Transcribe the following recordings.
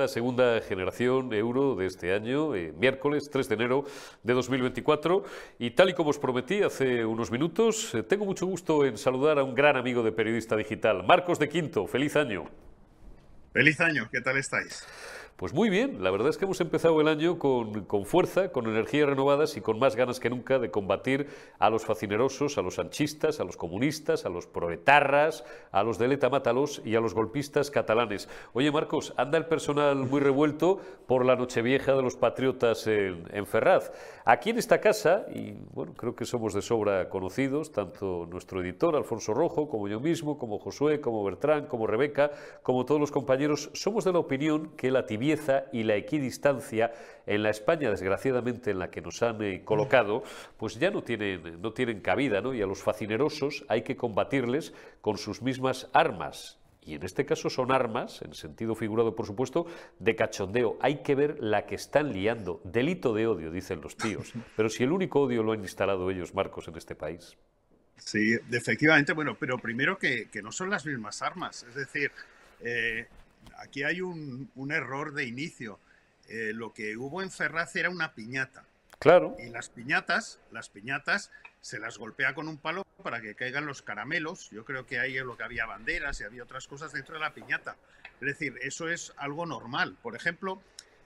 esta segunda generación euro de este año, eh, miércoles 3 de enero de 2024. Y tal y como os prometí hace unos minutos, eh, tengo mucho gusto en saludar a un gran amigo de Periodista Digital, Marcos de Quinto. Feliz año. Feliz año, ¿qué tal estáis? Pues muy bien, la verdad es que hemos empezado el año con, con, fuerza, con energías renovadas y con más ganas que nunca de combatir a los facinerosos, a los anchistas, a los comunistas, a los proetarras, a los de Leta Mátalos y a los golpistas catalanes. Oye, Marcos, anda el personal muy revuelto por la Nochevieja de los patriotas en, Ferraz. Aquí en esta casa, y bueno, creo que somos de sobra conocidos, tanto nuestro editor Alfonso Rojo, como yo mismo, como Josué, como Bertrán, como Rebeca, como todos los compañeros, somos de la opinión que la tibieza y la equidistancia en la España, desgraciadamente, en la que nos han eh, colocado, pues ya no tienen, no tienen cabida, ¿no? Y a los facinerosos hay que combatirles con sus mismas armas. Y en este caso son armas, en sentido figurado, por supuesto, de cachondeo. Hay que ver la que están liando. Delito de odio, dicen los tíos. Pero si el único odio lo han instalado ellos, Marcos, en este país. Sí, efectivamente, bueno, pero primero que, que no son las mismas armas. Es decir, eh, aquí hay un, error de inicio. Eh, lo que hubo en Ferraz era una piñata. Claro. Y las piñatas, las piñatas se las golpea con un palo para que caigan los caramelos. Yo creo que ahí lo que había banderas y había otras cosas dentro de la piñata. Es decir, eso es algo normal. Por ejemplo,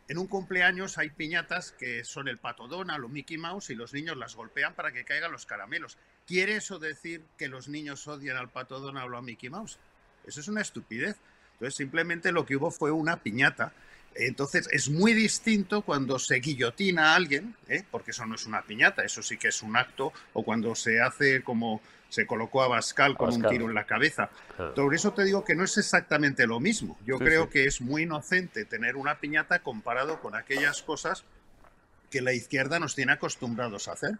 en un cumpleaños hay piñatas que son el pato Donald o Mickey Mouse y los niños las golpean para que caigan los caramelos. ¿Quiere eso decir que los niños odian al pato Donald o a Mickey Mouse? Eso es una estupidez. Entonces, simplemente lo que hubo fue una piñata. Entonces, es muy distinto cuando se guillotina a alguien, ¿eh? porque eso no es una piñata, eso sí que es un acto, o cuando se hace como se colocó a Bascal con un tiro en la cabeza. Por eso te digo que no es exactamente lo mismo. Yo creo que es muy inocente tener una piñata comparado con aquellas cosas que la izquierda nos tiene acostumbrados a hacer.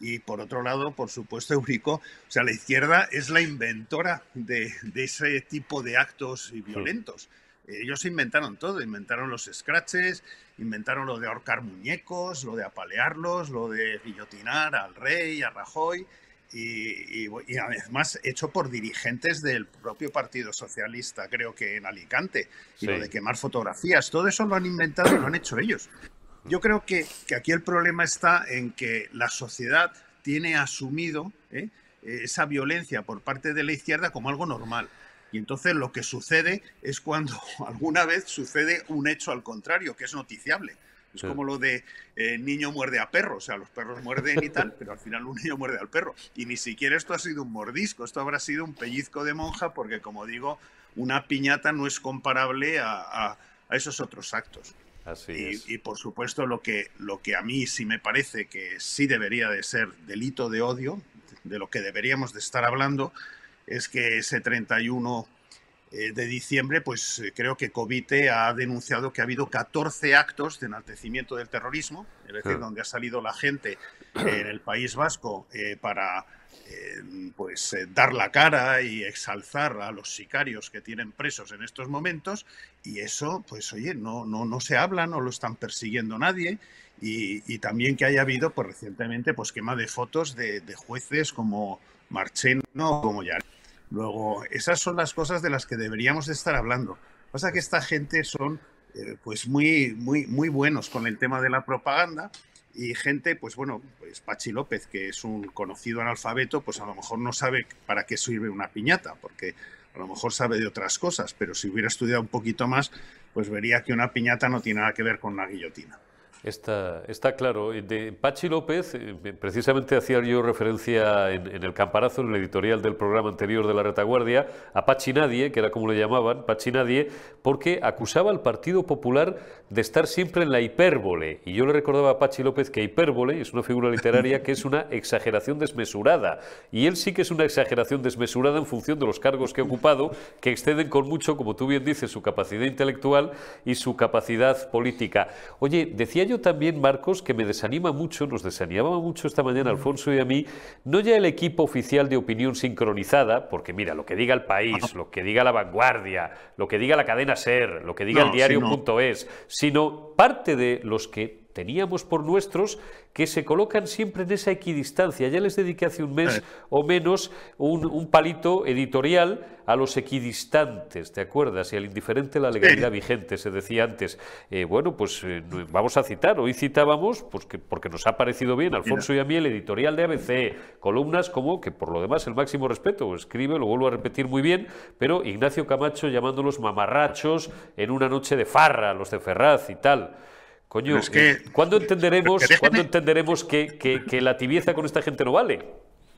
Y por otro lado, por supuesto, Eurico, o sea, la izquierda es la inventora de, ese tipo de actos violentos. Ellos inventaron todo, inventaron los scratches, inventaron lo de ahorcar muñecos, lo de apalearlos, lo de guillotinar al rey, a Rajoy, y, además hecho por dirigentes del propio Partido Socialista, creo que en Alicante, y lo de quemar fotografías, todo eso lo han inventado y lo han hecho ellos. Yo creo que, aquí el problema está en que la sociedad tiene asumido ¿eh? esa violencia por parte de la izquierda como algo normal. Y entonces lo que sucede es cuando alguna vez sucede un hecho al contrario, que es noticiable. Es como lo de eh, niño muerde a perro, o sea, los perros muerden y tal, pero al final un niño muerde al perro. Y ni siquiera esto ha sido un mordisco, esto habrá sido un pellizco de monja, porque como digo, una piñata no es comparable a esos otros actos y, por supuesto lo que, lo que a mí sí me parece que sí debería de ser delito de odio, de lo que deberíamos de estar hablando, es que ese 31 eh, de diciembre, pues eh, creo que Covite ha denunciado que ha habido 14 actos de enaltecimiento del terrorismo, es decir, donde ha salido la gente en el País Vasco eh, para pues dar la cara y exalzar a los sicarios que tienen presos en estos momentos y eso pues oye no no no se habla no lo están persiguiendo nadie y, también que haya habido pues recientemente pues quema de fotos de, jueces como Marcheno como ya luego esas son las cosas de las que deberíamos estar hablando. Pasa que esta gente son eh, pues muy muy muy buenos con el tema de la propaganda y gente, pues bueno, pues Pachi López, que es un conocido analfabeto, pues a lo mejor no sabe para qué sirve una piñata, porque a lo mejor sabe de otras cosas, pero si hubiera estudiado un poquito más, pues vería que una piñata no tiene nada que ver con una guillotina. Está, claro. De Pachi López, eh, precisamente hacía yo referencia en, el camparazo, en el editorial del programa anterior de la retaguardia, a Pachi Nadie, que era como le llamaban, Pachi Nadie, porque acusaba al Partido Popular de estar siempre en la hipérbole. Y yo le recordaba a Pachi López que hipérbole es una figura literaria que es una exageración desmesurada. Y él sí que es una exageración desmesurada en función de los cargos que ha ocupado, que exceden con mucho, como tú bien dices, su capacidad intelectual y su capacidad política. Oye, decía también, Marcos, que me desanima mucho, nos desanimaba mucho esta mañana Alfonso y a mí, no ya el equipo oficial de opinión sincronizada, porque mira, lo que diga el país, lo que diga la vanguardia, lo que diga la cadena SER, lo que diga el diario.es, sino parte de los que teníamos por nuestros que se colocan siempre en esa equidistancia. Ya les dediqué hace un mes o menos un, palito editorial a los equidistantes, ¿te acuerdas? Y al indiferente la legalidad vigente, se decía antes. Eh, bueno, pues eh, vamos a citar, hoy citábamos, pues que, porque nos ha parecido bien, Alfonso y a mí, el editorial de ABC, columnas como, que por lo demás el máximo respeto, escribe, lo vuelvo a repetir muy bien, pero Ignacio Camacho llamándolos mamarrachos en una noche de farra, los de Ferraz y tal. Coño, es que, eh, ¿cuándo entenderemos, entenderemos que, que, la tibieza con esta gente no vale?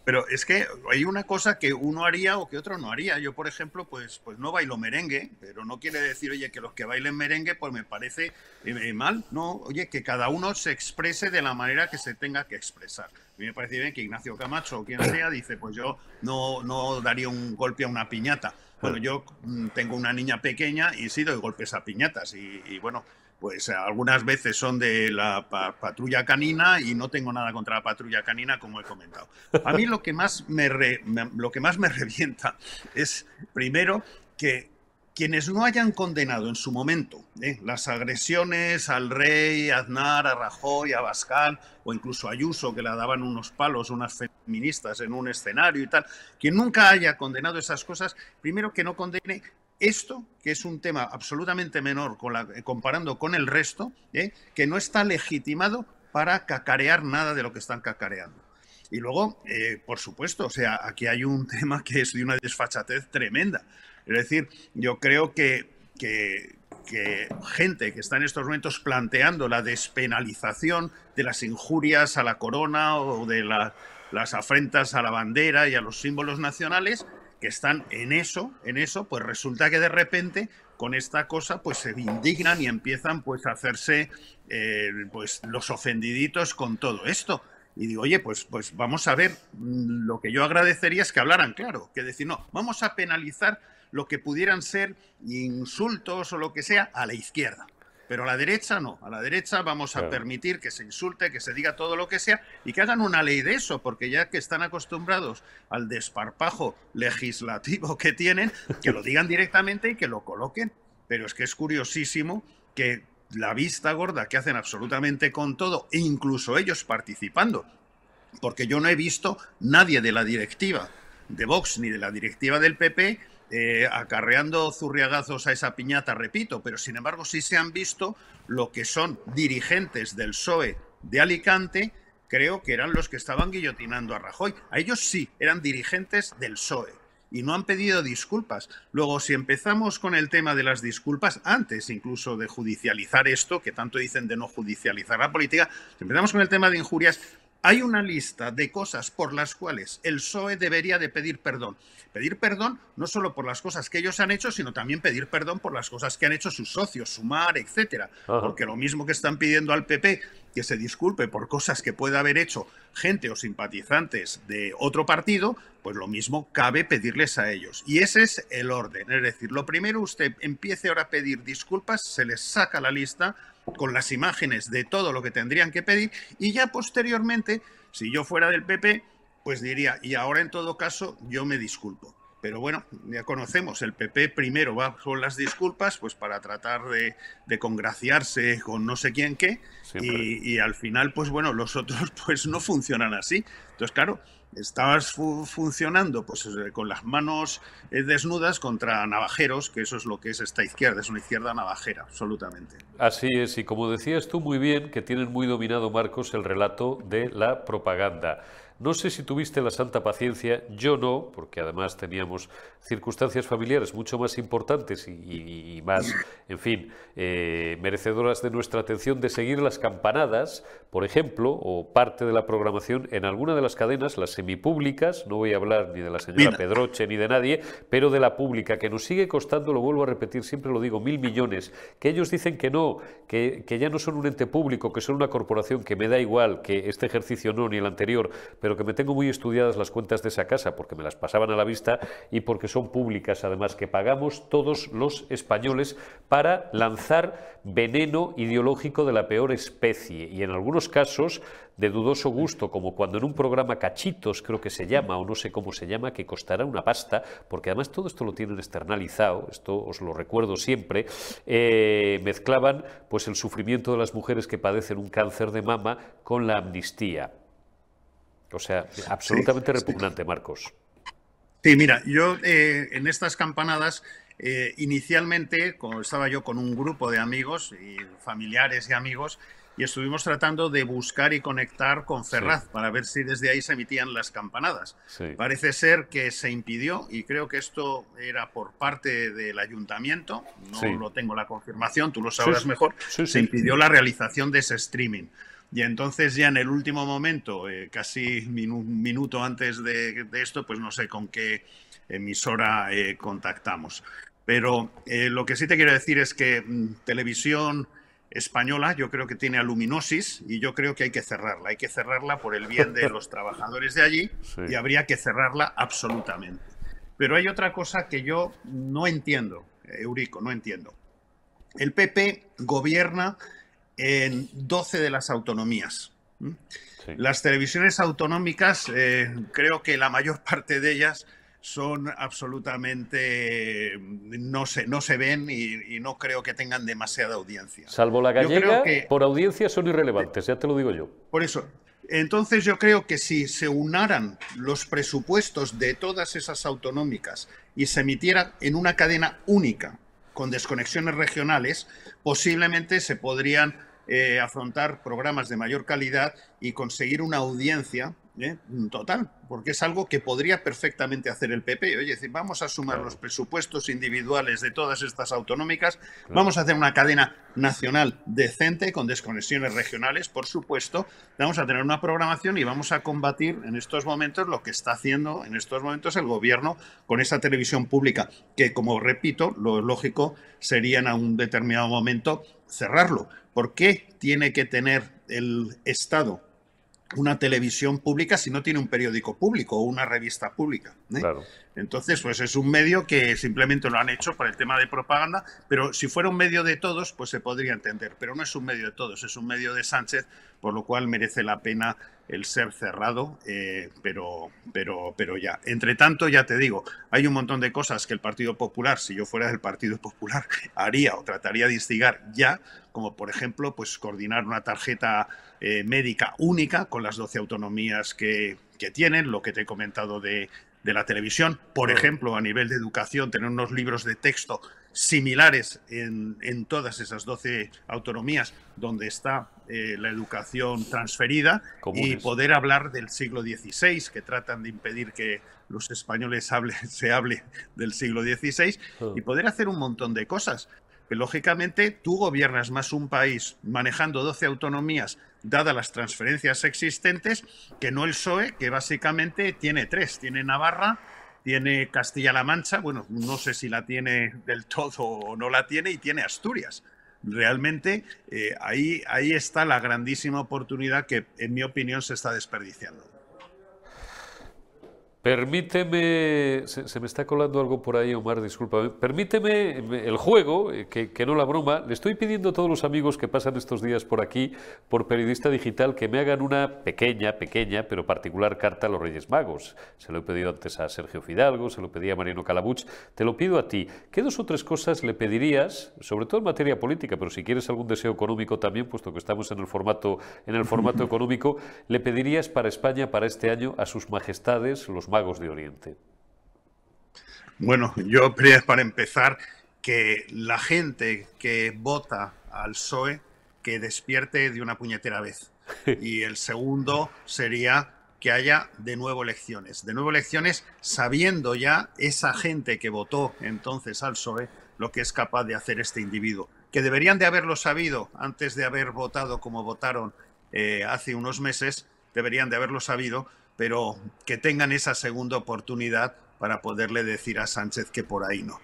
Pero es que hay una cosa que uno haría o que otro no haría. Yo, por ejemplo, pues, pues no bailo merengue, pero no quiere decir, oye, que los que bailen merengue, pues me parece eh, mal. No, oye, que cada uno se exprese de la manera que se tenga que expresar. A mí me parece bien que Ignacio Camacho o quien sea dice, pues yo no, no daría un golpe a una piñata. Bueno, yo mm, tengo una niña pequeña y sí doy golpes a piñatas y bueno, pues algunas veces son de la patrulla canina y no tengo nada contra la patrulla canina, como he comentado. A mí lo que más me, lo que más me revienta es, primero, que quienes no hayan condenado en su momento ¿eh? las agresiones al rey, a Aznar, a Rajoy, a Bascal o incluso a Ayuso, que le daban unos palos unas feministas en un escenario y tal, quien nunca haya condenado esas cosas, primero que no condene esto, que es un tema absolutamente menor comparando con el resto, ¿eh? que no está legitimado para cacarear nada de lo que están cacareando. Y luego, eh, por supuesto, o sea, aquí hay un tema que es de una desfachatez tremenda. Es decir, yo creo que, que, gente que está en estos momentos planteando la despenalización de las injurias a la corona o de las afrentas a la bandera y a los símbolos nacionales, que están en eso, en eso, pues resulta que de repente con esta cosa pues se indignan y empiezan pues a hacerse eh, pues los ofendiditos con todo esto. Y digo, oye, pues, pues vamos a ver, mm, lo que yo agradecería es que hablaran claro, que decir, no, vamos a penalizar lo que pudieran ser insultos o lo que sea a la izquierda. Pero a la derecha no, a la derecha vamos a permitir que se insulte, que se diga todo lo que sea y que hagan una ley de eso, porque ya que están acostumbrados al desparpajo legislativo que tienen, que lo digan directamente y que lo coloquen. Pero es que es curiosísimo que la vista gorda que hacen absolutamente con todo, e incluso ellos participando, porque yo no he visto nadie de la directiva de Vox ni de la directiva del PP eh, acarreando zurriagazos a esa piñata, repito, pero sin embargo sí se han visto lo que son dirigentes del PSOE de Alicante, creo que eran los que estaban guillotinando a Rajoy. A ellos sí, eran dirigentes del PSOE y no han pedido disculpas. Luego, si empezamos con el tema de las disculpas, antes incluso de judicializar esto, que tanto dicen de no judicializar la política, si empezamos con el tema de injurias, hay una lista de cosas por las cuales el PSOE debería de pedir perdón. Pedir perdón no solo por las cosas que ellos han hecho, sino también pedir perdón por las cosas que han hecho sus socios, Sumar, etcétera. Porque lo mismo que están pidiendo al PP que se disculpe por cosas que pueda haber hecho gente o simpatizantes de otro partido, pues lo mismo cabe pedirles a ellos. Y ese es el orden. Es decir, lo primero usted empiece ahora a pedir disculpas, se les saca la lista con las imágenes de todo lo que tendrían que pedir y ya posteriormente, si yo fuera del PP, pues diría, y ahora en todo caso yo me disculpo. Pero bueno, ya conocemos, el PP primero va con las disculpas, pues para tratar de, congraciarse con no sé quién qué, y, y, al final, pues bueno, los otros pues no funcionan así. Entonces, claro, estabas funcionando pues eh, con las manos eh, desnudas contra navajeros, que eso es lo que es esta izquierda, es una izquierda navajera, absolutamente. Así es, y como decías tú muy bien, que tienen muy dominado, Marcos, el relato de la propaganda. No sé si tuviste la santa paciencia, yo no, porque además teníamos circunstancias familiares mucho más importantes y, más, en fin, eh, merecedoras de nuestra atención de seguir las campanadas, por ejemplo, o parte de la programación en alguna de las cadenas, las semipúblicas, no voy a hablar ni de la señora Pedroche ni de nadie, pero de la pública, que nos sigue costando, lo vuelvo a repetir, siempre lo digo, mil millones, que ellos dicen que no, que, que ya no son un ente público, que son una corporación, que me da igual, que este ejercicio no, ni el anterior, pero que me tengo muy estudiadas las cuentas de esa casa porque me las pasaban a la vista y porque son públicas, además, que pagamos todos los españoles para lanzar veneno ideológico de la peor especie y en algunos casos de dudoso gusto, como cuando en un programa cachito Juntos, creo que se llama, o no sé cómo se llama, que costará una pasta, porque además todo esto lo tienen externalizado, esto os lo recuerdo siempre, eh, mezclaban pues el sufrimiento de las mujeres que padecen un cáncer de mama con la amnistía. O sea, absolutamente repugnante, Marcos. Sí, mira, yo eh, en estas campanadas, eh, inicialmente, como estaba yo con un grupo de amigos y familiares y amigos, y estuvimos tratando de buscar y conectar con Ferraz para ver si desde ahí se emitían las campanadas. Parece ser que se impidió y creo que esto era por parte del ayuntamiento, no lo tengo la confirmación, tú lo sabrás mejor, se impidió la realización de ese streaming. Y entonces ya en el último momento, eh, casi un minuto antes de, esto, pues no sé con qué emisora eh, contactamos. Pero eh, lo que sí te quiero decir es que mm, televisión española yo creo que tiene aluminosis y yo creo que hay que cerrarla. Hay que cerrarla por el bien de los trabajadores de allí y habría que cerrarla absolutamente. Pero hay otra cosa que yo no entiendo, Eurico, no entiendo. El PP gobierna en 12 de las autonomías. Las televisiones autonómicas, eh, creo que la mayor parte de ellas son absolutamente no se, no se ven y, no creo que tengan demasiada audiencia. Salvo la gallega, que, por audiencia son irrelevantes, ya te lo digo yo. Por eso. Entonces yo creo que si se unaran los presupuestos de todas esas autonómicas y se emitieran en una cadena única con desconexiones regionales, posiblemente se podrían eh, afrontar programas de mayor calidad y conseguir una audiencia ¿eh? total, porque es algo que podría perfectamente hacer el PP. Oye, vamos a sumar los presupuestos individuales de todas estas autonómicas, vamos a hacer una cadena nacional decente con desconexiones regionales, por supuesto, vamos a tener una programación y vamos a combatir en estos momentos lo que está haciendo en estos momentos el gobierno con esa televisión pública, que como repito, lo lógico sería en un determinado momento cerrarlo. ¿Por qué tiene que tener el Estado una televisión pública si no tiene un periódico público o una revista pública. ¿eh? Entonces, pues es un medio que simplemente lo han hecho por el tema de propaganda, pero si fuera un medio de todos, pues se podría entender, pero no es un medio de todos, es un medio de Sánchez, por lo cual merece la pena el ser cerrado, eh, pero, pero, pero ya. Entre tanto, ya te digo, hay un montón de cosas que el Partido Popular, si yo fuera del Partido Popular, haría o trataría de instigar ya, como por ejemplo, pues coordinar una tarjeta eh, médica única con las 12 autonomías que, que tienen, lo que te he comentado de, de la televisión, por ejemplo, a nivel de educación, tener unos libros de texto similares en, en todas esas 12 autonomías donde está eh, la educación transferida y poder hablar del siglo XVI, que tratan de impedir que los españoles hable, se hable del siglo XVI, y poder hacer un montón de cosas. Que, lógicamente, tú gobiernas más un país manejando 12 autonomías, dadas las transferencias existentes, que no el PSOE, que básicamente tiene tres. Tiene Navarra, tiene Castilla-La Mancha, bueno, no sé si la tiene del todo o no la tiene, y tiene Asturias. Realmente eh, ahí, ahí está la grandísima oportunidad que, en mi opinión, se está desperdiciando. Permíteme, se, me está colando algo por ahí, Omar, discúlpame. Permíteme el juego, eh, que, no la broma. Le estoy pidiendo a todos los amigos que pasan estos días por aquí, por Periodista Digital, que me hagan una pequeña, pequeña, pero particular carta a los Reyes Magos. Se lo he pedido antes a Sergio Fidalgo, se lo pedí a Mariano Calabuch. Te lo pido a ti. ¿Qué dos o tres cosas le pedirías, sobre todo en materia política, pero si quieres algún deseo económico también, puesto que estamos en el formato, en el formato económico, le pedirías para España, para este año, a sus majestades, los magos de Oriente? Bueno, yo para empezar que la gente que vota al PSOE que despierte de una puñetera vez. Y el segundo sería que haya de nuevo elecciones. De nuevo elecciones sabiendo ya esa gente que votó entonces al PSOE lo que es capaz de hacer este individuo. Que deberían de haberlo sabido antes de haber votado como votaron eh, hace unos meses, deberían de haberlo sabido pero que tengan esa segunda oportunidad para poderle decir a Sánchez que por ahí no.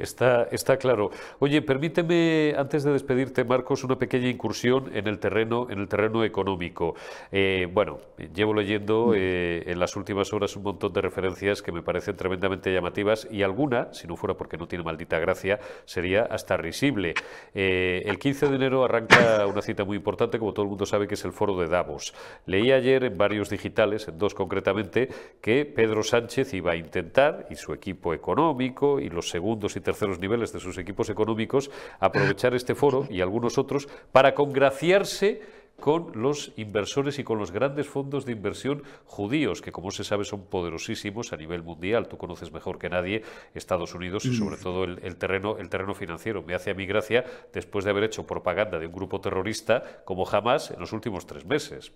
Está, está claro. Oye, permíteme, antes de despedirte, Marcos, una pequeña incursión en el terreno, en el terreno económico. Eh, bueno, llevo leyendo mm. eh, en las últimas horas un montón de referencias que me parecen tremendamente llamativas y alguna, si no fuera porque no tiene maldita gracia, sería hasta risible. Eh, el 15 de enero arranca una cita muy importante, como todo el mundo sabe, que es el foro de Davos. Leí ayer en varios digitales, en dos concretamente, que Pedro Sánchez iba a intentar, y su equipo económico, y los segundos y terceros niveles de sus equipos económicos aprovechar este foro y algunos otros para congraciarse con los inversores y con los grandes fondos de inversión judíos, que como se sabe son poderosísimos a nivel mundial. Tú conoces mejor que nadie Estados Unidos y sobre todo el, terreno, el terreno financiero. Me hace a mí gracia después de haber hecho propaganda de un grupo terrorista como jamás en los últimos tres meses.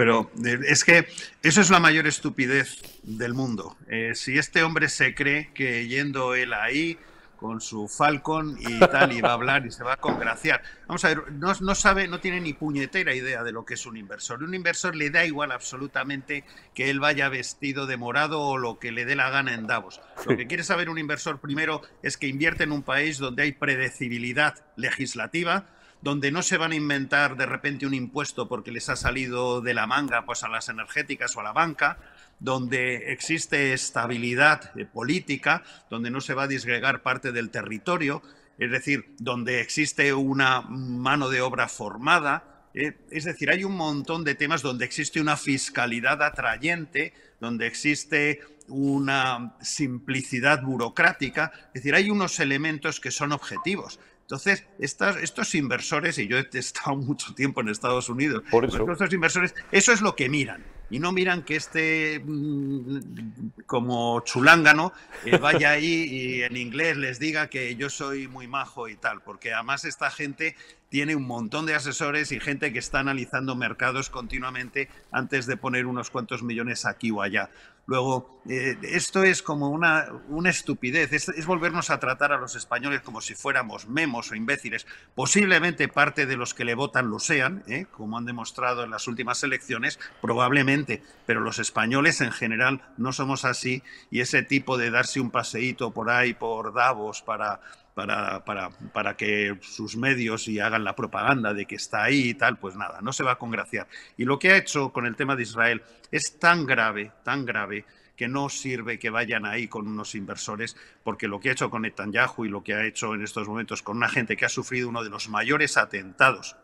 Pero eh, es que eso es la mayor estupidez del mundo. Eh, si este hombre se cree que yendo él ahí con su Falcon y tal, y va a hablar y se va a congraciar. Vamos a ver, no, no, sabe, no tiene ni puñetera idea de lo que es un inversor. Un inversor le da igual absolutamente que él vaya vestido de morado o lo que le dé la gana en Davos. Lo que quiere saber un inversor primero es que invierte en un país donde hay predecibilidad legislativa, donde no se van a inventar de repente un impuesto porque les ha salido de la manga pues a las energéticas o a la banca, donde existe estabilidad eh, política, donde no se va a disgregar parte del territorio, es decir, donde existe una mano de obra formada, eh, es decir, hay un montón de temas donde existe una fiscalidad atrayente, donde existe una simplicidad burocrática, es decir, hay unos elementos que son objetivos. Entonces, estos inversores, y yo he estado mucho tiempo en Estados Unidos, Por estos inversores, eso es lo que miran. Y no miran que este, mm, como chulángano, eh, vaya ahí y en inglés les diga que yo soy muy majo y tal, porque además esta gente tiene un montón de asesores y gente que está analizando mercados continuamente antes de poner unos cuantos millones aquí o allá. Luego, eh, esto es como una, una estupidez, es, volvernos a tratar a los españoles como si fuéramos memos o imbéciles. Posiblemente parte de los que le votan lo sean, ¿eh? como han demostrado en las últimas elecciones, probablemente, pero los españoles en general no somos así y ese tipo de darse un paseíto por ahí, por Davos, para para, para, para, que sus medios y hagan la propaganda de que está ahí y tal, pues nada, no se va a congraciar. Y lo que ha hecho con el tema de Israel es tan grave, tan grave, que no sirve que vayan ahí con unos inversores, porque lo que ha hecho con Netanyahu y lo que ha hecho en estos momentos con una gente que ha sufrido uno de los mayores atentados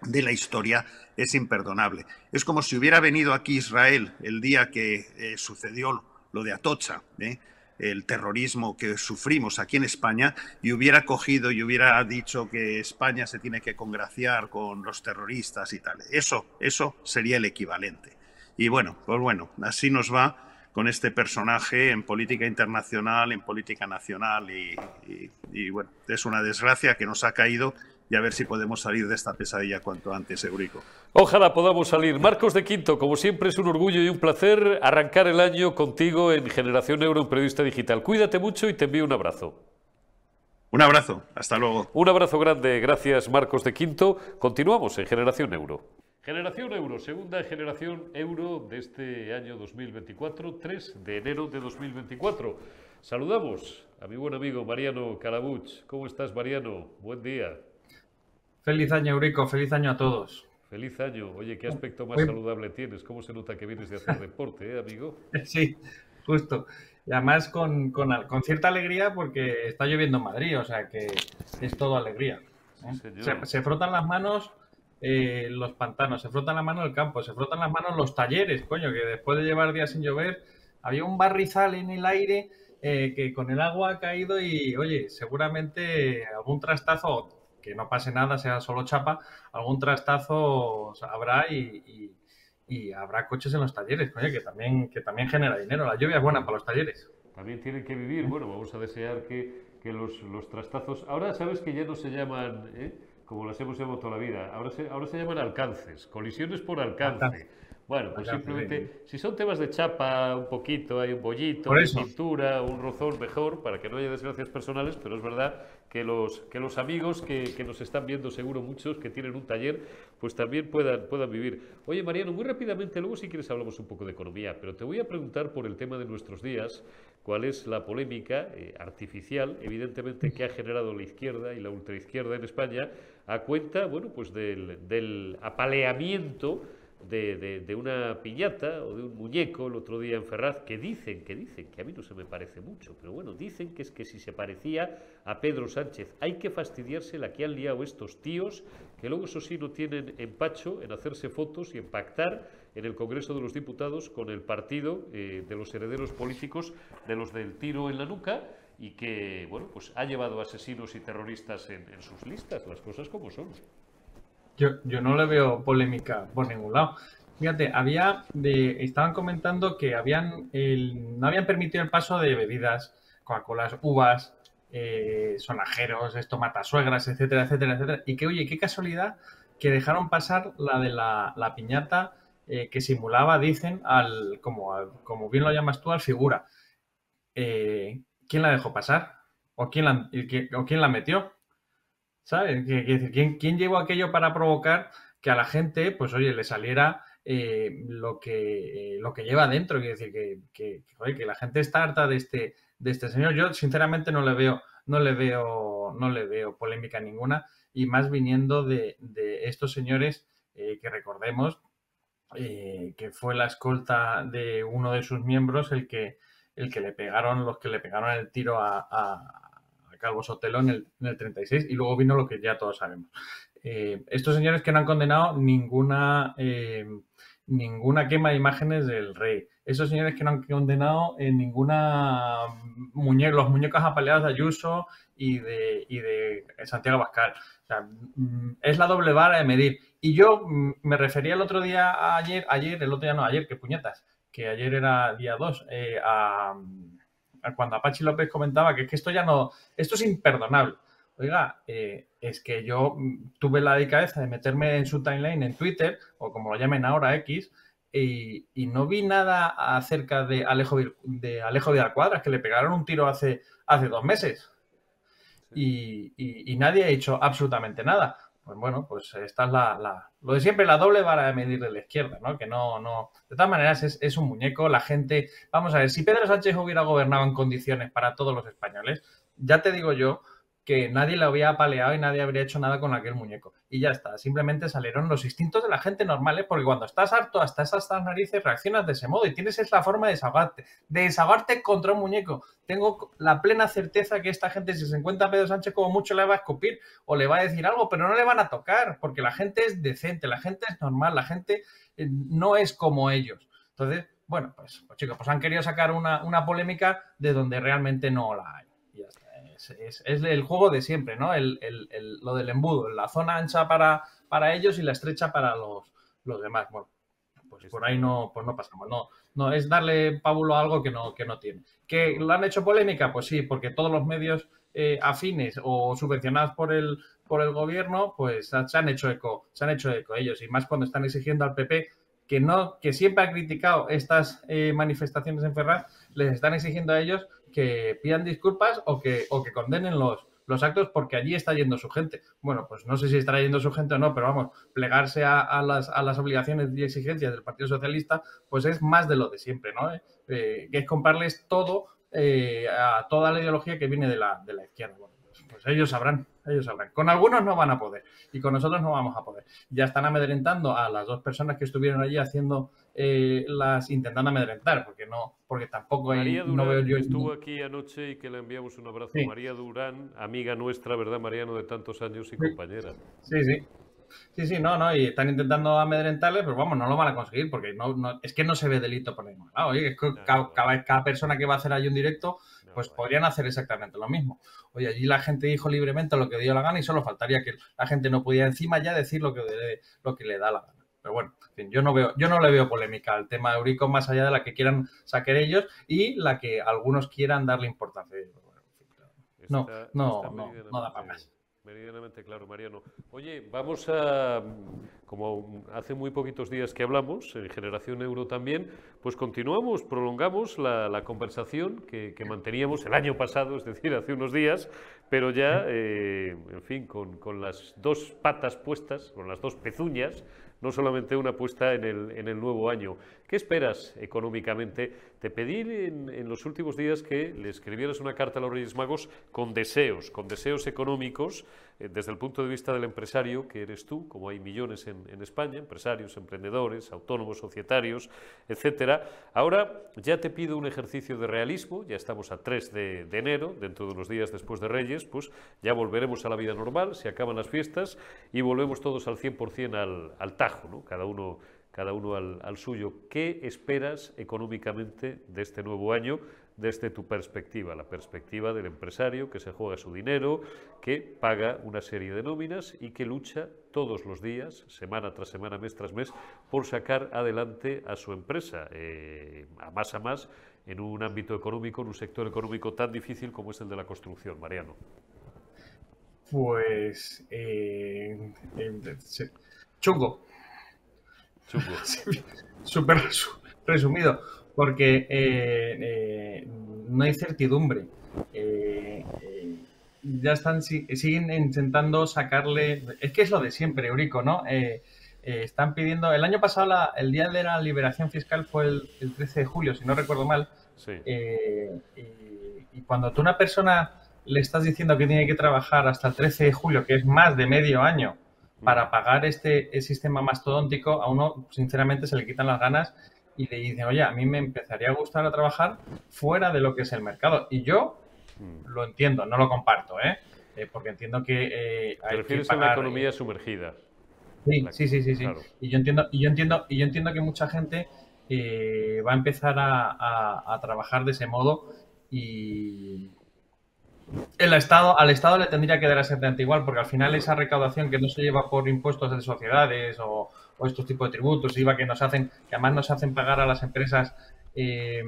de la historia es imperdonable. Es como si hubiera venido aquí Israel el día que eh, sucedió lo de Atocha, ¿eh? El terrorismo que sufrimos aquí en España y hubiera cogido y hubiera dicho que España se tiene que congraciar con los terroristas y tal. Eso, eso sería el equivalente. Y bueno, pues bueno, así nos va con este personaje en política internacional, en política nacional y, y bueno, es una desgracia que nos ha caído y a ver si podemos salir de esta pesadilla cuanto antes, Eurico. Ojalá podamos salir. Marcos de Quinto, como siempre es un orgullo y un placer arrancar el año contigo en Generación Euro, un periodista digital. Cuídate mucho y te envío un abrazo. Un abrazo, hasta luego. Un abrazo grande, gracias Marcos de Quinto. Continuamos en Generación Euro. Generación Euro, segunda generación Euro de este año 2024, 3 de enero de 2024. Saludamos a mi buen amigo Mariano Calabuch. ¿Cómo estás, Mariano? Buen día. Feliz año, Eurico. Feliz año a todos. Feliz año. Oye, ¿qué aspecto más saludable tienes? ¿Cómo se nota que vienes de hacer deporte, eh, amigo? Sí, justo. Y además con, cierta alegría porque está lloviendo en Madrid, o sea que es todo alegría. ¿eh? se, frotan las manos eh, los pantanos, se frotan las manos el campo, se frotan las manos los talleres, coño, que después de llevar días sin llover había un barrizal en el aire que con el agua ha caído y, oye, seguramente algún trastazo que no pase nada, sea solo chapa, algún trastazo habrá y, habrá coches en los talleres, que también, que también genera dinero. La lluvia es buena para los talleres. También tienen que vivir, bueno, vamos a desear que, los, trastazos, ahora sabes que ya no se llaman, ¿eh? como las hemos llamado toda la vida, ahora se, ahora se llaman alcances, colisiones por alcance. Bueno, pues simplemente, si son temas de chapa, un poquito, hay un bollito, una pintura, un rozón, mejor, para que no haya desgracias personales, pero es verdad que los, que los amigos que, que, nos están viendo, seguro muchos, que tienen un taller, pues también puedan, puedan vivir. Oye, Mariano, muy rápidamente, luego si quieres hablamos un poco de economía, pero te voy a preguntar por el tema de nuestros días, cuál es la polémica eh, artificial, evidentemente, que ha generado la izquierda y la ultraizquierda en España, a cuenta, bueno, pues del, del apaleamiento de, una piñata o de un muñeco el otro día en Ferraz que dicen, que dicen, que a mí no se me parece mucho, pero bueno, dicen que es que si se parecía a Pedro Sánchez, hay que fastidiarse la que han liado estos tíos, que luego eso sí no tienen empacho en hacerse fotos y en pactar en el Congreso de los Diputados con el partido eh, de los herederos políticos de los del tiro en la nuca y que, bueno, pues ha llevado asesinos y terroristas en sus listas, las cosas como son. Yo, yo no le veo polémica por ningún lado. Fíjate, había de, estaban comentando que habían no habían permitido el paso de bebidas, Coca-Colas, uvas, eh, sonajeros, esto matasuegras, etcétera, etcétera, etcétera. Y que, oye, qué casualidad que dejaron pasar la de la, piñata eh, que simulaba, dicen, al, como, como bien lo llamas tú, al figura. Eh, ¿Quién la dejó pasar? ¿O quién la, o quién la metió? ¿Sabes? ¿Quién, ¿Quién llevó aquello para provocar que a la gente, pues oye, le saliera eh, lo, que, lo que lleva dentro? Quiere decir que, que, que, la gente está harta de este, de este señor. Yo sinceramente no le veo, no le veo, no le veo polémica ninguna, y más viniendo de, estos señores eh, que recordemos eh, que fue la escolta de uno de sus miembros el que, el que le pegaron, los que le pegaron el tiro a Calvo Sotelo en el, en el 36 y luego vino lo que ya todos sabemos. Eh, estos señores que no han condenado ninguna, eh, ninguna quema de imágenes del rey. Esos señores que no han condenado en ninguna muñe los muñecos apaleados de Ayuso y de, Santiago Bascal. Mm, es la doble vara de medir. Y yo mm, me refería el otro día, ayer, ayer, el otro día no, ayer, que puñetas, que ayer era día 2, eh, a cuando Apache López comentaba que, que esto ya no, esto es imperdonable. Oiga, eh, es que yo mm, tuve la delicadeza de meterme en su timeline en Twitter, o como lo llamen ahora X, y, no vi nada acerca de Alejo, de Alejo Vidal Cuadras, que le pegaron un tiro hace, hace dos meses. Y, y, nadie ha hecho absolutamente nada pues bueno, pues esta es la, lo de siempre, la doble vara de medir de la izquierda, ¿no? Que no, no, de todas maneras es, es, un muñeco, la gente, vamos a ver, si Pedro Sánchez hubiera gobernado en condiciones para todos los españoles, ya te digo yo que nadie le había apaleado y nadie habría hecho nada con aquel muñeco. Y ya está, simplemente salieron los instintos de la gente normales, porque cuando estás harto hasta esas narices reaccionas de ese modo y tienes esa forma de desahogarte, de desahogarte contra un muñeco. Tengo la plena certeza que esta gente, si se encuentra a Pedro Sánchez, como mucho le va a escupir o le va a decir algo, pero no le van a tocar, porque la gente es decente, la gente es normal, la gente eh, no es como ellos. Entonces, bueno, pues, pues chicos, pues han querido sacar una, una polémica de donde realmente no la hay es, el juego de siempre, ¿no? El, lo del embudo, la zona ancha para, para ellos y la estrecha para los, los demás. Bueno, pues por ahí no, pues no pasamos. No, no, es darle pábulo a algo que no, que no tiene. ¿Que lo han hecho polémica? Pues sí, porque todos los medios eh, afines o subvencionados por el, por el gobierno, pues se han hecho eco, se han hecho eco ellos. Y más cuando están exigiendo al PP que no, que siempre ha criticado estas eh, manifestaciones en Ferraz, les están exigiendo a ellos que pidan disculpas o que, o que condenen los, los actos porque allí está yendo su gente. Bueno, pues no sé si estará yendo su gente o no, pero vamos, plegarse a, las, a las, obligaciones y exigencias del Partido Socialista, pues es más de lo de siempre, ¿no? Eh, eh, que es comprarles todo eh, a toda la ideología que viene de la, de la izquierda. Bueno, pues, pues, ellos sabrán, ellos sabrán. Con algunos no van a poder y con nosotros no vamos a poder. Ya están amedrentando a las dos personas que estuvieron allí haciendo eh, las intentando amedrentar, porque no, porque tampoco hay, María Durán, no veo yo. Estuvo aquí anoche y que le enviamos un abrazo. María Durán, amiga nuestra, ¿verdad, Mariano, de tantos años y compañera? Sí, sí. Sí, sí, no, no, y están intentando amedrentarle, pero vamos, no lo van a conseguir porque no, es que no se ve delito por ningún lado. Oye, es que cada, persona que va a hacer ahí un directo, pues podrían hacer exactamente lo mismo. Oye, allí la gente dijo libremente lo que dio la gana y solo faltaría que la gente no pudiera encima ya decir lo que, lo que le da la gana. Pero bueno, yo no veo, yo no le veo polémica al tema de Eurico más allá de la que quieran sacar ellos y la que algunos quieran darle importancia. No, no, no, no da para más. Meridianamente claro, Mariano. Oye, vamos a como hace muy poquitos días que hablamos, en Generación Euro también, pues continuamos, prolongamos la, conversación que, manteníamos el año pasado, es decir, hace unos días, pero ya, eh, en fin, con, con las dos patas puestas, con las dos pezuñas, no solamente una apuesta en el, en el nuevo año. ¿Qué esperas económicamente? Te pedí en, los últimos días que le escribieras una carta a los Reyes Magos con deseos, con deseos económicos eh, desde el punto de vista del empresario, que eres tú, como hay millones en, España, empresarios, emprendedores, autónomos, societarios, etcétera. Ahora ya te pido un ejercicio de realismo, ya estamos a 3 de, de enero, dentro de unos días después de Reyes, pues ya volveremos a la vida normal, se acaban las fiestas y volvemos todos al 100% al, al tajo, ¿no? cada uno cada uno al, suyo. ¿Qué esperas económicamente de este nuevo año desde tu perspectiva, la perspectiva del empresario que se juega su dinero, que paga una serie de nóminas y que lucha todos los días, semana tras semana, mes tras mes, por sacar adelante a su empresa, eh, a más a más, en un ámbito económico, en un sector económico tan difícil como es el de la construcción, Mariano? Pues eh, eh chungo, Súper resumido, porque eh, eh, no hay certidumbre. Eh, ya están, siguen intentando sacarle. Es que es lo de siempre, Eurico, ¿no? están pidiendo. El año pasado, el día de la liberación fiscal fue el, 13 de julio, si no recuerdo mal. y, cuando tú a una persona le estás diciendo que tiene que trabajar hasta el 13 de julio, que es más de medio año, para pagar este sistema mastodóntico, a uno sinceramente se le quitan las ganas y le dicen, oye, a mí me empezaría a gustar a trabajar fuera de lo que es el mercado. Y yo mm. lo entiendo, no lo comparto, ¿eh? eh porque entiendo que eh, hay que pagar, a economía eh, sumergida. Sí, sí, sí, sí, Y yo entiendo, y yo entiendo, y yo entiendo que mucha gente va a empezar a trabajar de ese modo y, el Estado, al Estado le tendría que dar exactamente igual, porque al final esa recaudación que no se lleva por impuestos de sociedades o, estos tipos de tributos, IVA que nos hacen, que además nos hacen pagar a las empresas eh,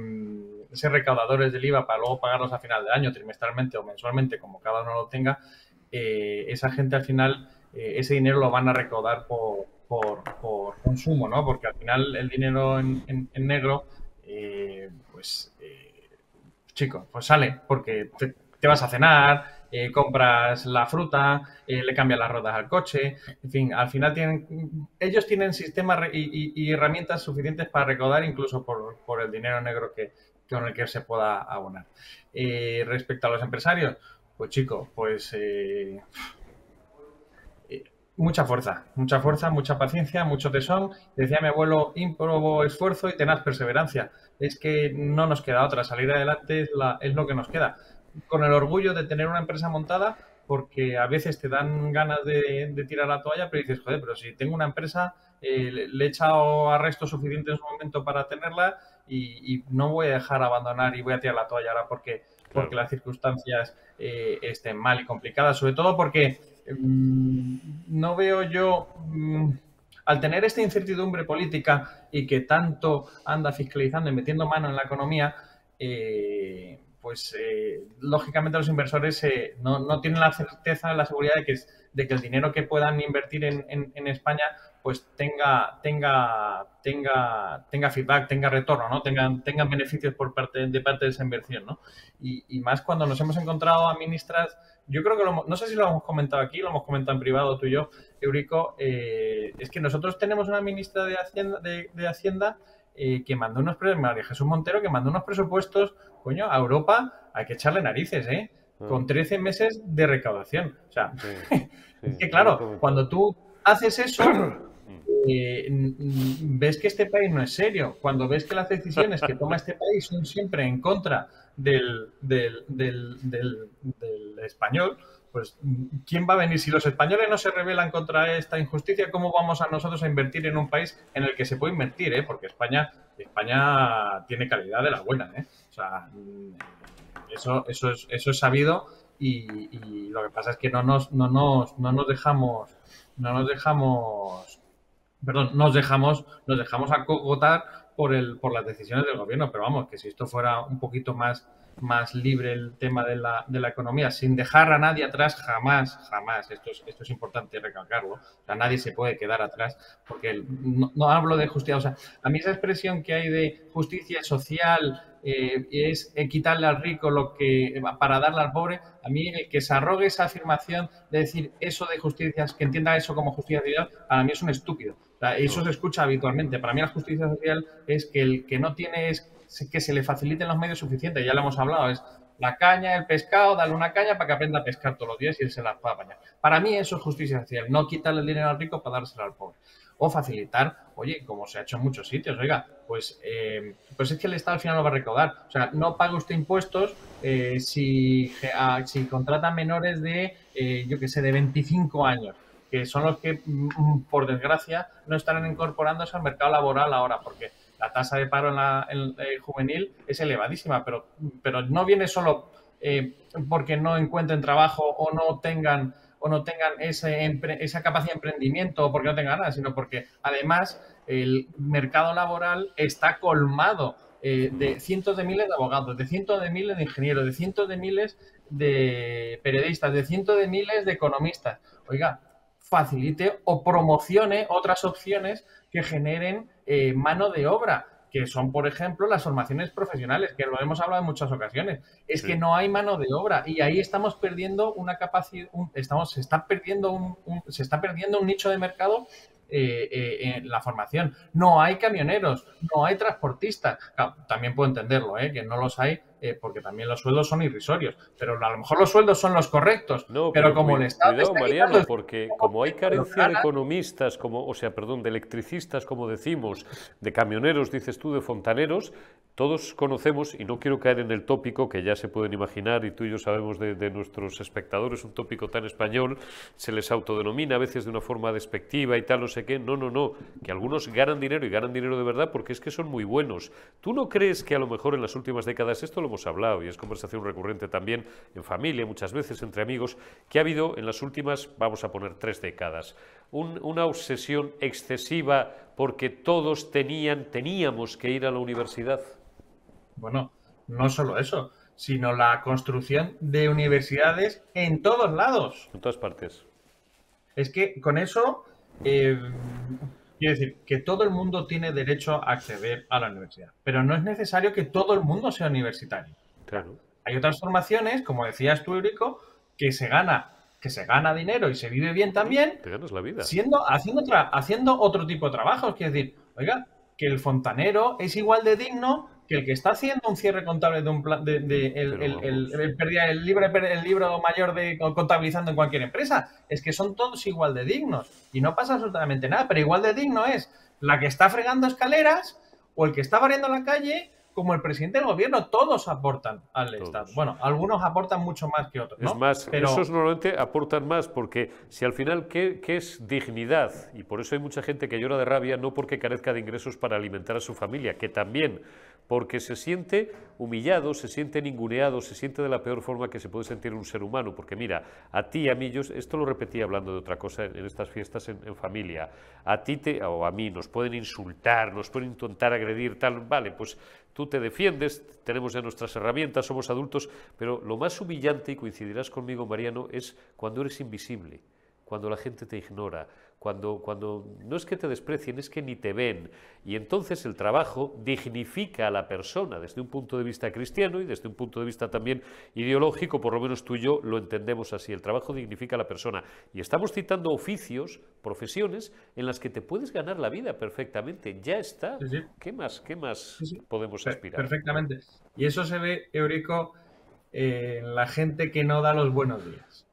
ser recaudadores del IVA para luego pagarlos a final de año, trimestralmente o mensualmente, como cada uno lo tenga, eh, esa gente al final, eh, ese dinero lo van a recaudar por, por, consumo, ¿no? Porque al final el dinero en, negro, pues, chicos, pues sale, porque te vas a cenar, eh, compras la fruta, eh, le cambias las ruedas al coche, en fin, al final tienen, ellos tienen sistemas y, herramientas suficientes para recaudar incluso por, el dinero negro que, con el que se pueda abonar. Eh, respecto a los empresarios, pues chicos, pues mucha fuerza, mucha fuerza, mucha paciencia, mucho tesón. Decía mi abuelo, improbo esfuerzo y tenaz perseverancia. Es que no nos queda otra, salir adelante es, la, es lo que nos queda con el orgullo de tener una empresa montada porque a veces te dan ganas de, tirar la toalla, pero dices, joder, pero si tengo una empresa, eh, le, he echado arresto suficiente en su momento para tenerla y, no voy a dejar abandonar y voy a tirar la toalla ahora porque, porque las circunstancias eh, estén mal y complicadas, sobre todo porque mm, no veo yo... Mm, al tener esta incertidumbre política y que tanto anda fiscalizando y metiendo mano en la economía, eh, pues eh, lógicamente los inversores eh, no, tienen la certeza, la seguridad de que, de que el dinero que puedan invertir en, España pues tenga, tenga, tenga, tenga feedback, tenga retorno, ¿no? Tengan, tengan beneficios por parte, de parte de esa inversión, ¿no? Y, más cuando nos hemos encontrado a ministras, yo creo que no sé si lo hemos comentado aquí, lo hemos comentado en privado tú y yo, Eurico, eh, es que nosotros tenemos una ministra de Hacienda, de, Hacienda que mandó unos María Jesús Montero, que mandó unos presupuestos coño, a Europa hay que echarle narices, ¿eh? Con 13 mm. meses de recaudación. O sea, es que claro, cuando tú haces eso, eh, ves que este país no es serio. Cuando ves que las decisiones que toma este país son siempre en contra del, del, del, español, pues ¿quién va a venir? Si los españoles no se rebelan contra esta injusticia, ¿cómo vamos a nosotros a invertir en un país en el que se puede invertir? ¿eh? Porque España, España tiene calidad de la buena. ¿eh? sea, eso, eso, es, eso es sabido y, lo que pasa es que no nos, no nos, no nos dejamos, no nos dejamos, perdón, nos dejamos, nos dejamos acogotar por, el, por las decisiones del gobierno, pero vamos, que si esto fuera un poquito más más libre el tema de la, de la, economía, sin dejar a nadie atrás, jamás, jamás, esto es, esto es importante recalcarlo, o sea, nadie se puede quedar atrás, porque no, hablo de justicia, o sea, a mí esa expresión que hay de justicia social eh, es quitarle al rico lo que para darle al pobre, a mí el que se arrogue esa afirmación de decir eso de justicia, que entienda eso como justicia social, para mí es un estúpido. O sea, eso se escucha habitualmente. Para mí la justicia social es que el que no tiene es que se le faciliten los medios suficientes, ya lo hemos hablado, es la caña, el pescado, darle una caña para que aprenda a pescar todos los días y él se las pueda bañar. Para mí eso es justicia social, no quitarle el dinero al rico para dárselo al pobre. O facilitar, oye, como se ha hecho en muchos sitios, oiga, pues, eh, pues es que el Estado al final lo va a recaudar. O sea, no paga usted impuestos eh, si, si contrata menores de, eh, yo que sé, de 25 años que son los que, mm, por desgracia, no están incorporándose al mercado laboral ahora, porque la tasa de paro en la eh, juvenil es elevadísima, pero, pero no viene solo eh, porque no encuentren trabajo o no tengan o no tengan ese, esa capacidad de emprendimiento o porque no tengan nada, sino porque además el mercado laboral está colmado eh, de cientos de miles de abogados, de cientos de miles de ingenieros, de cientos de miles de periodistas, de cientos de miles de economistas. Oiga, facilite o promocione otras opciones que generen eh, mano de obra, que son, por ejemplo, las formaciones profesionales, que lo hemos hablado en muchas ocasiones. Es que no hay mano de obra y ahí estamos perdiendo una capacidad, estamos, se está perdiendo un, se está perdiendo un nicho de mercado eh, eh, en la formación. No hay camioneros, no hay transportistas. también puedo entenderlo, que no los hay eh, porque también los sueldos son irrisorios. Pero a lo mejor los sueldos son los correctos. No, pero, como el Estado. Cuidado, Mariano, porque como hay carencia de economistas, como, o sea, perdón, de electricistas, como decimos, de camioneros, dices tú, de fontaneros, todos conocemos, y no quiero caer en el tópico que ya se pueden imaginar, y tú y yo sabemos de, de nuestros espectadores, un tópico tan español, se les autodenomina a veces de una forma despectiva y tal, no sé qué. No, no, no, que algunos ganan dinero y ganan dinero de verdad porque es que son muy buenos. ¿Tú no crees que a lo mejor en las últimas décadas esto lo hemos hablado y es conversación recurrente también en familia, muchas veces entre amigos, que ha habido en las últimas, vamos a poner tres décadas, una obsesión excesiva porque todos tenían, teníamos que ir a la universidad. Bueno, no solo eso, sino la construcción de universidades en todos lados. En todas partes. Es que con eso eh, Quiero decir, que todo el mundo tiene derecho a acceder a la universidad, pero no es necesario que todo el mundo sea universitario. Claro. Hay otras formaciones, como decías tú, Eurico, que se gana que se gana dinero y se vive bien también. Te ganas la vida. Siendo, haciendo, haciendo otro tipo de trabajos. Quiero decir, oiga, que el fontanero es igual de digno que el que está haciendo un cierre contable de un plan de, el, el, libro, el libro mayor de contabilizando en cualquier empresa, es que son todos igual de dignos y no pasa absolutamente nada, pero igual de digno es la que está fregando escaleras o el que está barriendo la calle como el presidente del gobierno, todos aportan al Estado. Bueno, algunos aportan mucho más que otros. Es más, esos normalmente aportan más porque si al final, ¿qué, ¿qué, es dignidad? Y por eso hay mucha gente que llora de rabia, no porque carezca de ingresos para alimentar a su familia, que también, porque se siente humillado, se siente ninguneado, se siente de la peor forma que se puede sentir un ser humano. Porque mira, a ti y a mí, yo esto lo repetí hablando de otra cosa en, estas fiestas en, familia, a ti te, o a mí nos pueden insultar, nos pueden intentar agredir, tal, vale, pues tú te defiendes, tenemos ya nuestras herramientas, somos adultos, pero lo más humillante, y coincidirás conmigo, Mariano, es cuando eres invisible, cuando la gente te ignora, cuando, cuando no es que te desprecien, es que ni te ven. Y entonces el trabajo dignifica a la persona desde un punto de vista cristiano y desde un punto de vista también ideológico, por lo menos tú y yo lo entendemos así. El trabajo dignifica a la persona. Y estamos citando oficios, profesiones en las que te puedes ganar la vida perfectamente. Ya está. ¿Qué más, qué más podemos aspirar? Perfectamente. Y eso se ve, Eurico, en la gente que no da los buenos días.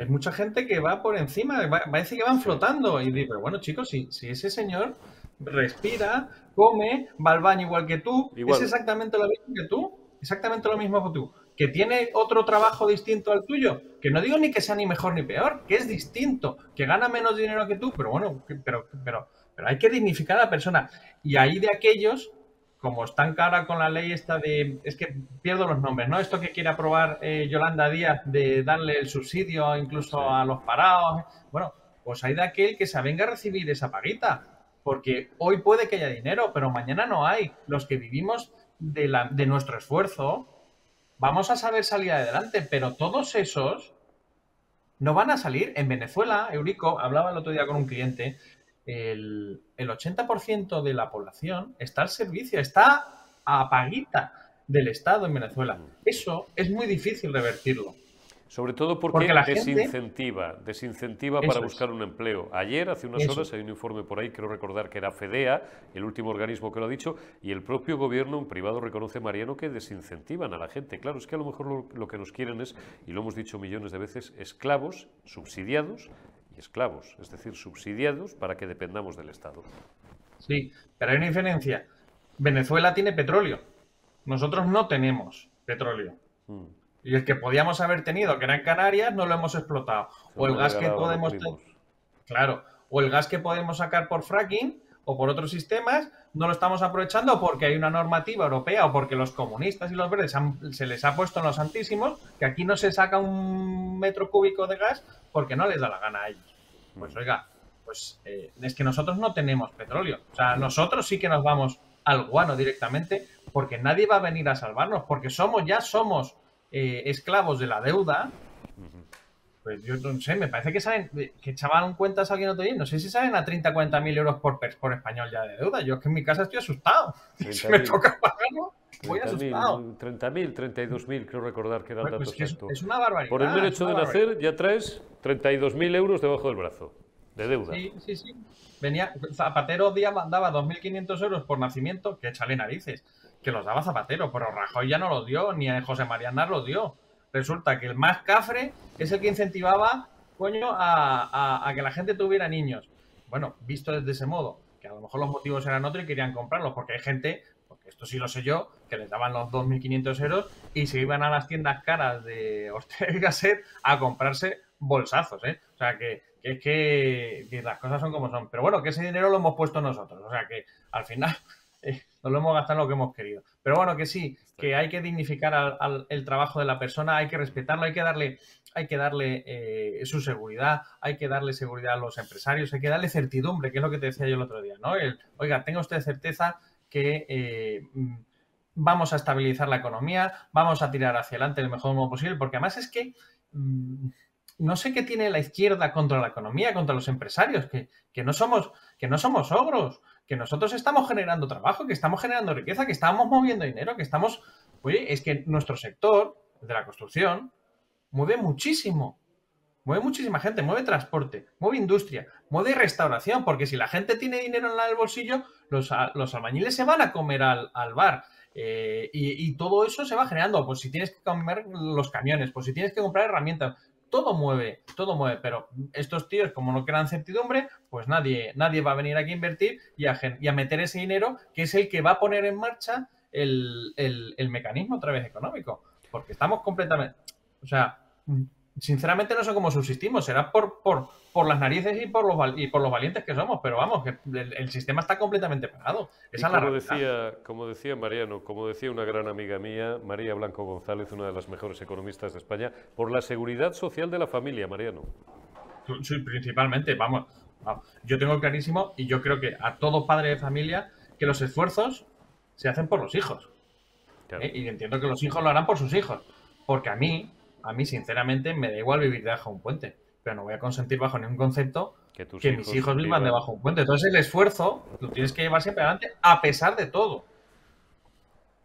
Hay mucha gente que va por encima, parece que van flotando. Y digo, pero bueno, chicos, si, si ese señor respira, come, va al baño igual que tú, es exactamente lo mismo que tú, exactamente lo mismo que tú. Que tiene otro trabajo distinto al tuyo, que no digo ni que sea ni mejor ni peor, que es distinto, que gana menos dinero que tú, pero bueno, pero, pero, pero hay que dignificar a la persona. Y ahí de aquellos como están cara con la ley esta de, es que pierdo los nombres, ¿no? Esto que quiere aprobar eh, Yolanda Díaz de darle el subsidio incluso a los parados, bueno, pues hay de aquel que se venga a recibir esa paguita. porque hoy puede que haya dinero, pero mañana no hay. Los que vivimos de, la, de nuestro esfuerzo, vamos a saber salir adelante, pero todos esos no van a salir. En Venezuela, Eurico, hablaba el otro día con un cliente, el, el 80% de la población está al servicio, está a paguita del Estado en Venezuela. Eso es muy difícil revertirlo. Sobre todo porque, desincentiva, desincentiva para buscar un empleo. Ayer, hace unas horas, hay un informe por ahí, quiero recordar que era FEDEA, el último organismo que lo ha dicho, y el propio gobierno en privado reconoce, Mariano, que desincentivan a la gente. Claro, es que a lo mejor lo, que nos quieren es, y lo hemos dicho millones de veces, esclavos, subsidiados esclavos, es decir, subsidiados para que dependamos del Estado. Sí, pero hay una diferencia. Venezuela tiene petróleo, nosotros no tenemos petróleo. Mm. Y el que podíamos haber tenido, que era en Canarias, no lo hemos explotado. O el gas que podemos... Claro, o el gas que podemos sacar por fracking o por otros sistemas, no lo estamos aprovechando porque hay una normativa europea o porque los comunistas y los verdes se les ha puesto en los santísimos que aquí no se saca un metro cúbico de gas porque no les da la gana a ellos. Pues oiga, pues eh, es que nosotros no tenemos petróleo. O sea, nosotros sí que nos vamos al guano directamente porque nadie va a venir a salvarnos, porque somos, ya somos eh, esclavos de la deuda, pues yo no sé, me parece que saben, que echaban cuentas alguien otro día, no sé si saben a 30, 40 mil euros por, por español ya de deuda. Yo es que en mi casa estoy asustado. Si me toca pagarlo, voy asustado. 30.000, 32.000, creo recordar que era el dato pues Es, una barbaridad. Por el mero hecho de nacer ya traes 32.000 euros debajo del brazo, de deuda. Sí, sí, sí. Venía, Zapatero día mandaba 2.500 euros por nacimiento, que échale narices que los daba Zapatero, pero Rajoy ya no los dio, ni a José María Aznar los dio. Resulta que el más cafre es el que incentivaba, coño, a, que la gente tuviera niños. Bueno, visto desde ese modo, que a lo mejor los motivos eran otros y querían comprarlos, porque hay gente, porque esto sí lo sé yo, que les daban los 2.500 euros y se iban a las tiendas caras de Ortega y a comprarse bolsazos, ¿eh? O sea, que, es que, que, las cosas son como son. Pero bueno, que ese dinero lo hemos puesto nosotros. O sea, que al final eh, nos lo hemos gastado en lo que hemos querido. Pero bueno, que sí, que hay que dignificar al, el trabajo de la persona, hay que respetarlo, hay que darle, hay que darle eh, su seguridad, hay que darle seguridad a los empresarios, hay que darle certidumbre, que es lo que te decía yo el otro día, ¿no? oiga, tenga usted certeza que eh, mm, vamos a estabilizar la economía, vamos a tirar hacia adelante el mejor modo posible, porque además es que mm, no sé qué tiene la izquierda contra la economía, contra los empresarios, que, que no somos, que no somos ogros que nosotros estamos generando trabajo, que estamos generando riqueza, que estamos moviendo dinero, que estamos... Oye, es que nuestro sector de la construcción mueve muchísimo. Mueve muchísima gente, mueve transporte, mueve industria, mueve restauración, porque si la gente tiene dinero en el bolsillo, los, los albañiles se van a comer al, bar. Eh, y, y, todo eso se va generando. Pues si tienes que comer los camiones, pues si tienes que comprar herramientas, todo mueve, todo mueve, pero estos tíos, como no crean certidumbre, pues nadie, nadie va a venir aquí a invertir y a, y a meter ese dinero, que es el que va a poner en marcha el, el mecanismo otra vez económico. Porque estamos completamente. O sea, sinceramente no sé cómo subsistimos, será por, por, por las narices y por, los, y por los valientes que somos, pero vamos, que el, sistema está completamente parado. Esa es como, decía, como decía Mariano, como decía una gran amiga mía, María Blanco González, una de las mejores economistas de España, por la seguridad social de la familia, Mariano. Sí, principalmente, vamos, yo tengo clarísimo y yo creo que a todo padre de familia que los esfuerzos se hacen por los hijos. ¿eh? Y entiendo que los hijos lo harán por sus hijos, porque a mí, a mí, sinceramente, me da igual vivir debajo de un puente, pero no voy a consentir bajo ningún concepto que, mis hijos vivan debajo de un puente. Entonces, el esfuerzo lo tienes que llevar siempre adelante, a pesar de todo.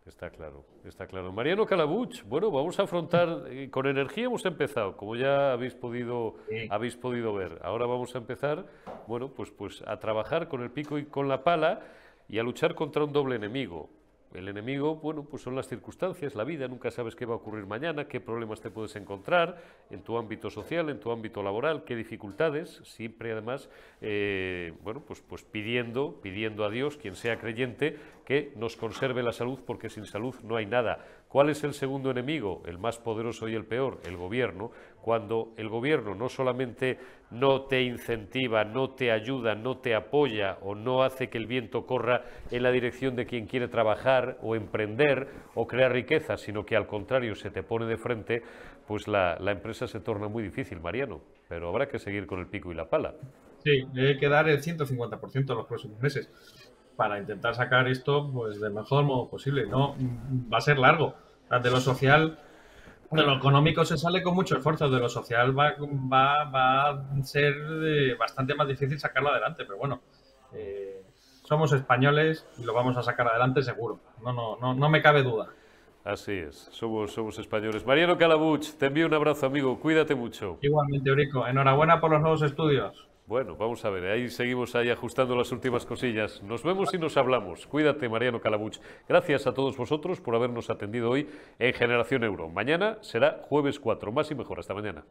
Está claro, está claro. Mariano Calabuch, bueno, vamos a afrontar, eh, con energía hemos empezado, como ya habéis podido, habéis podido ver. Ahora vamos a empezar, bueno, pues, pues a trabajar con el pico y con la pala y a luchar contra un doble enemigo. El enemigo, bueno, pues son las circunstancias, la vida, nunca sabes qué va a ocurrir mañana, qué problemas te puedes encontrar en tu ámbito social, en tu ámbito laboral, qué dificultades, siempre además, eh, bueno, pues, pues pidiendo, pidiendo a Dios, quien sea creyente, que nos conserve la salud, porque sin salud no hay nada. ¿Cuál es el segundo enemigo, el más poderoso y el peor? El gobierno. Cuando el gobierno no solamente no te incentiva, no te ayuda, no te apoya o no hace que el viento corra en la dirección de quien quiere trabajar o emprender o crear riqueza, sino que al contrario se te pone de frente, pues la, empresa se torna muy difícil, Mariano. Pero habrá que seguir con el pico y la pala. Sí, hay que dar el 150% en los próximos meses para intentar sacar esto pues del mejor modo posible. No va a ser largo. De lo social, de lo económico se sale con mucho esfuerzo, de lo social va, va, a ser eh, bastante más difícil sacarlo adelante, pero bueno, eh, somos españoles y lo vamos a sacar adelante seguro. No, no, no, no me cabe duda. Así es, somos, somos españoles. Mariano Calabuch, te envío un abrazo, amigo. Cuídate mucho. Igualmente, Eurico. Enhorabuena por los nuevos estudios. Bueno, vamos a ver, ahí seguimos ahí ajustando las últimas cosillas. Nos vemos y nos hablamos. Cuídate, Mariano Calabuch. Gracias a todos vosotros por habernos atendido hoy en Generación Euro. Mañana será jueves 4. Más y mejor. Hasta mañana.